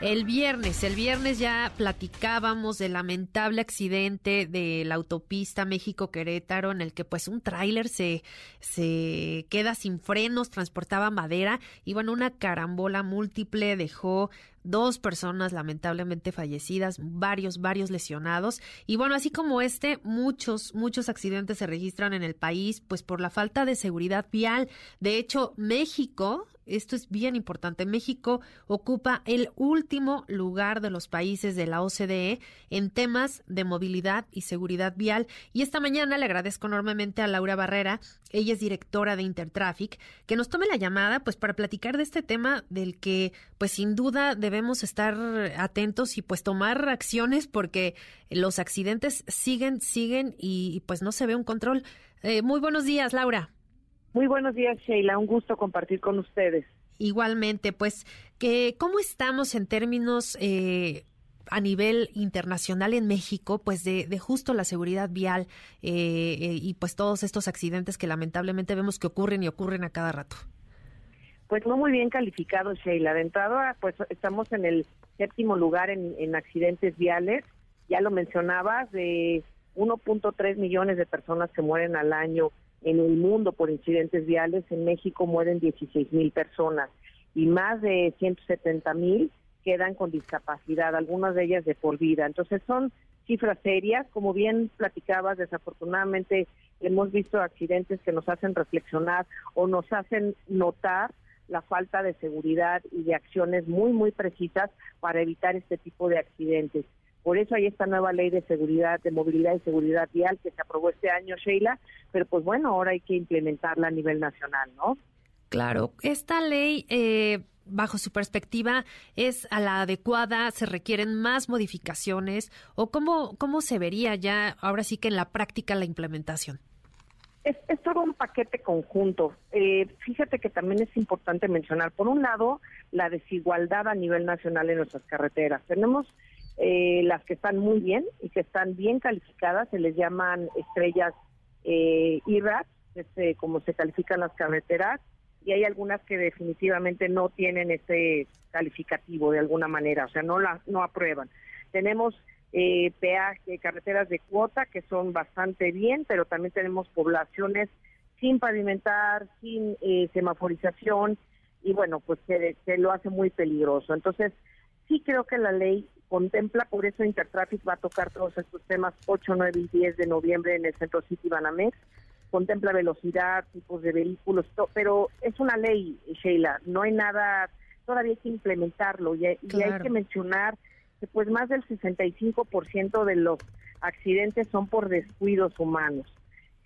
El viernes, el viernes ya platicábamos del lamentable accidente de la autopista México-Querétaro en el que pues un tráiler se, se queda sin frenos, transportaba madera y bueno, una carambola múltiple dejó dos personas lamentablemente fallecidas, varios, varios lesionados. Y bueno, así como este, muchos, muchos accidentes se registran en el país, pues por la falta de seguridad vial. De hecho, México, esto es bien importante, México ocupa el último lugar de los países de la OCDE en temas de movilidad y seguridad vial. Y esta mañana le agradezco enormemente a Laura Barrera, ella es directora de Intertraffic, que nos tome la llamada pues para platicar de este tema del que pues sin duda debemos estar atentos y pues tomar acciones porque los accidentes siguen, siguen y, pues no se ve un control. Eh, muy buenos días, Laura. Muy buenos días, Sheila. Un gusto compartir con ustedes. Igualmente, pues, que, ¿cómo estamos en términos eh, a nivel internacional en México, pues de, de justo la seguridad vial eh, y pues todos estos accidentes que lamentablemente vemos que ocurren y ocurren a cada rato? Pues no muy bien calificado, Sheila. De entrada, pues estamos en el séptimo lugar en, accidentes viales. Ya lo mencionabas, de 1.3 millones de personas que mueren al año en el mundo por incidentes viales. En México mueren 16 mil personas y más de 170 mil quedan con discapacidad, algunas de ellas de por vida. Entonces son cifras serias, como bien platicabas, desafortunadamente hemos visto accidentes que nos hacen reflexionar o nos hacen notar la falta de seguridad y de acciones muy, muy precisas para evitar este tipo de accidentes. Por eso hay esta nueva ley de seguridad, de movilidad y seguridad vial que se aprobó este año, Sheila, pero pues bueno, ahora hay que implementarla a nivel nacional, ¿no? Claro, esta ley, eh, bajo su perspectiva, es a la adecuada, se requieren más modificaciones o cómo, cómo se vería ya ahora sí que en la práctica la implementación es, todo un paquete conjunto. Eh, fíjate que también es importante mencionar, por un lado, la desigualdad a nivel nacional en nuestras carreteras. Tenemos eh, las que están muy bien y que están bien calificadas, se les llaman estrellas eh, IRAC, este, como se califican las carreteras, y hay algunas que definitivamente no tienen ese calificativo de alguna manera, o sea, no la no aprueban. Tenemos eh, peaje, carreteras de cuota que son bastante bien, pero también tenemos poblaciones sin pavimentar, sin eh, semaforización y bueno, pues se, lo hace muy peligroso. Entonces, sí creo que la ley contempla, por eso Intertraffic va a tocar todos estos temas 8, 9 y 10 de noviembre en el Centro City Banamex, contempla velocidad, tipos de vehículos, pero es una ley, Sheila, no hay nada, todavía hay que implementarlo y, y hay que mencionar pues más del 65% de los accidentes son por descuidos humanos.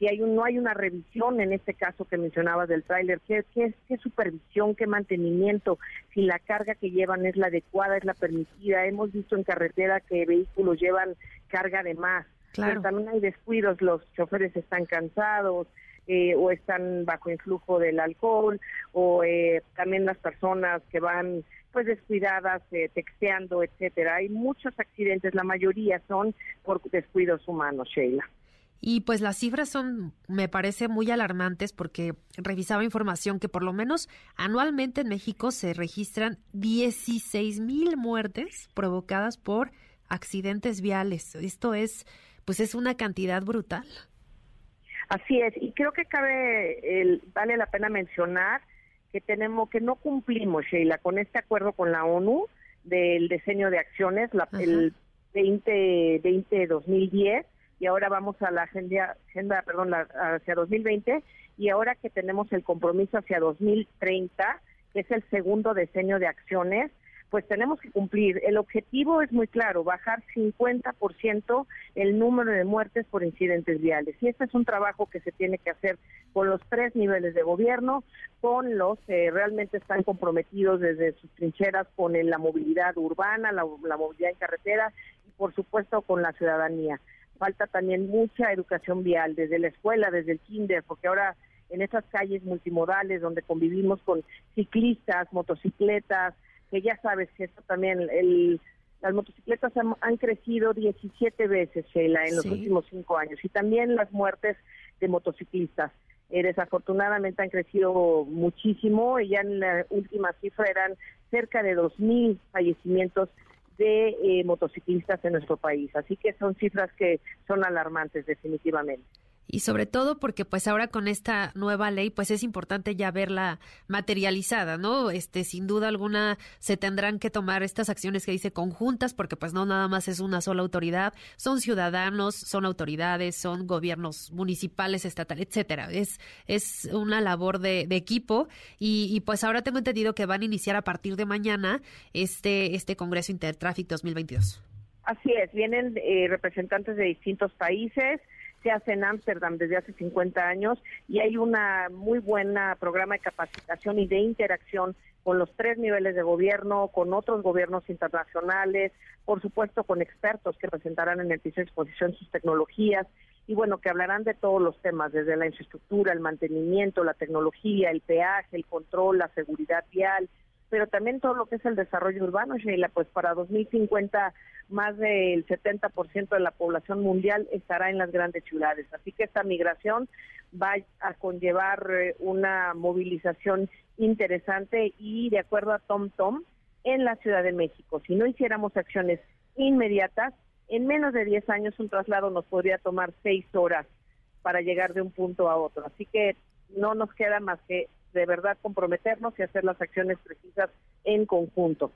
Si hay un, no hay una revisión en este caso que mencionabas del tráiler, ¿qué, qué, qué supervisión, qué mantenimiento? Si la carga que llevan es la adecuada, es la permitida. Hemos visto en carretera que vehículos llevan carga de más. Claro. Pero también hay descuidos, los choferes están cansados, eh, o están bajo influjo del alcohol o eh, también las personas que van pues descuidadas, eh, texteando, etcétera. Hay muchos accidentes, la mayoría son por descuidos humanos, Sheila. Y pues las cifras son, me parece, muy alarmantes porque revisaba información que por lo menos anualmente en México se registran 16 mil muertes provocadas por accidentes viales. Esto es, pues es una cantidad brutal. Así es, y creo que cabe, el, vale la pena mencionar que tenemos que no cumplimos, Sheila, con este acuerdo con la ONU del diseño de acciones, la, el 2020 2010 y ahora vamos a la agenda, agenda perdón, la, hacia 2020 y ahora que tenemos el compromiso hacia 2030, que es el segundo diseño de acciones, pues tenemos que cumplir. El objetivo es muy claro, bajar 50% el número de muertes por incidentes viales. Y este es un trabajo que se tiene que hacer con los tres niveles de gobierno, con los que realmente están comprometidos desde sus trincheras con la movilidad urbana, la, movilidad en carretera y por supuesto con la ciudadanía. Falta también mucha educación vial desde la escuela, desde el kinder, porque ahora en esas calles multimodales donde convivimos con ciclistas, motocicletas, que ya sabes que esto también, el, las motocicletas han, crecido 17 veces, Sheila, en los últimos cinco años, y también las muertes de motociclistas. eh, desafortunadamente han crecido muchísimo y ya en la última cifra eran cerca de 2.000 fallecimientos de eh, motociclistas en nuestro país. Así que son cifras que son alarmantes definitivamente y sobre todo porque pues ahora con esta nueva ley pues es importante ya verla materializada, ¿no? Este sin duda alguna se tendrán que tomar estas acciones que dice conjuntas porque pues no nada más es una sola autoridad, son ciudadanos, son autoridades, son gobiernos municipales, estatales, etcétera. Es es una labor de, equipo y, pues ahora tengo entendido que van a iniciar a partir de mañana este este Congreso Intertraffic 2022. Así es, vienen eh, representantes de distintos países se hace en Ámsterdam desde hace 50 años y hay una muy buena programa de capacitación y de interacción con los tres niveles de gobierno, con otros gobiernos internacionales, por supuesto con expertos que presentarán en el piso de exposición sus tecnologías y bueno, que hablarán de todos los temas, desde la infraestructura, el mantenimiento, la tecnología, el peaje, el control, la seguridad vial, pero también todo lo que es el desarrollo urbano, Sheila, pues para 2050 más del 70% de la población mundial estará en las grandes ciudades. Así que esta migración va a conllevar eh, una movilización interesante y de acuerdo a Tom Tom, en la Ciudad de México, si no hiciéramos acciones inmediatas, en menos de 10 años un traslado nos podría tomar 6 horas para llegar de un punto a otro. Así que no nos queda más que de verdad comprometernos y hacer las acciones precisas en conjunto.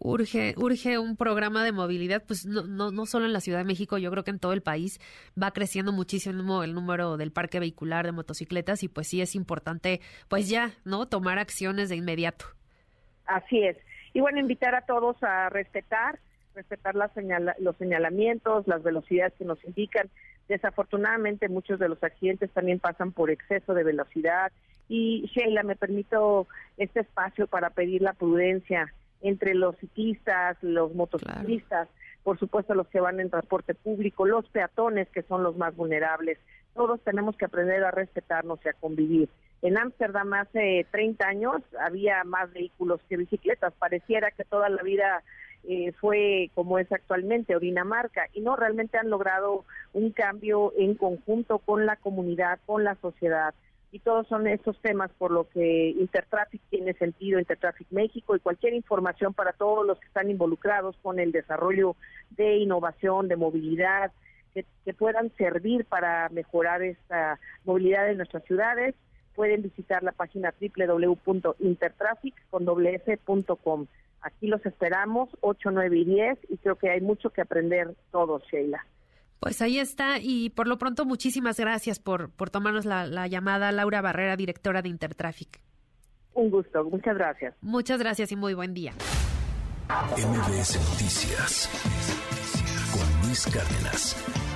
Urge, urge un programa de movilidad, pues no, no, no solo en la Ciudad de México, yo creo que en todo el país va creciendo muchísimo el número del parque vehicular de motocicletas y pues sí es importante, pues ya, ¿no? Tomar acciones de inmediato. Así es. Y bueno, invitar a todos a respetar, respetar las los señalamientos, las velocidades que nos indican. Desafortunadamente muchos de los accidentes también pasan por exceso de velocidad y Sheila, me permito este espacio para pedir la prudencia entre los ciclistas, los motociclistas, por supuesto los que van en transporte público, los peatones que son los más vulnerables. Todos tenemos que aprender a respetarnos y a convivir. En Ámsterdam hace 30 años había más vehículos que bicicletas. Pareciera que toda la vida eh, fue como es actualmente, o Dinamarca, y no, realmente han logrado un cambio en conjunto con la comunidad, con la sociedad y todos son esos temas por lo que Intertraffic tiene sentido, Intertraffic México y cualquier información para todos los que están involucrados con el desarrollo de innovación, de movilidad, que, puedan servir para mejorar esta movilidad en nuestras ciudades, pueden visitar la página www.intertraffic.com. Aquí los esperamos, 8, 9 y 10, y creo que hay mucho que aprender todos, Sheila. Pues ahí está y por lo pronto muchísimas gracias por, por tomarnos la, llamada Laura Barrera, directora de Intertraffic. Un gusto, muchas gracias. Muchas gracias y muy buen día. MBS Noticias con Luis Cárdenas.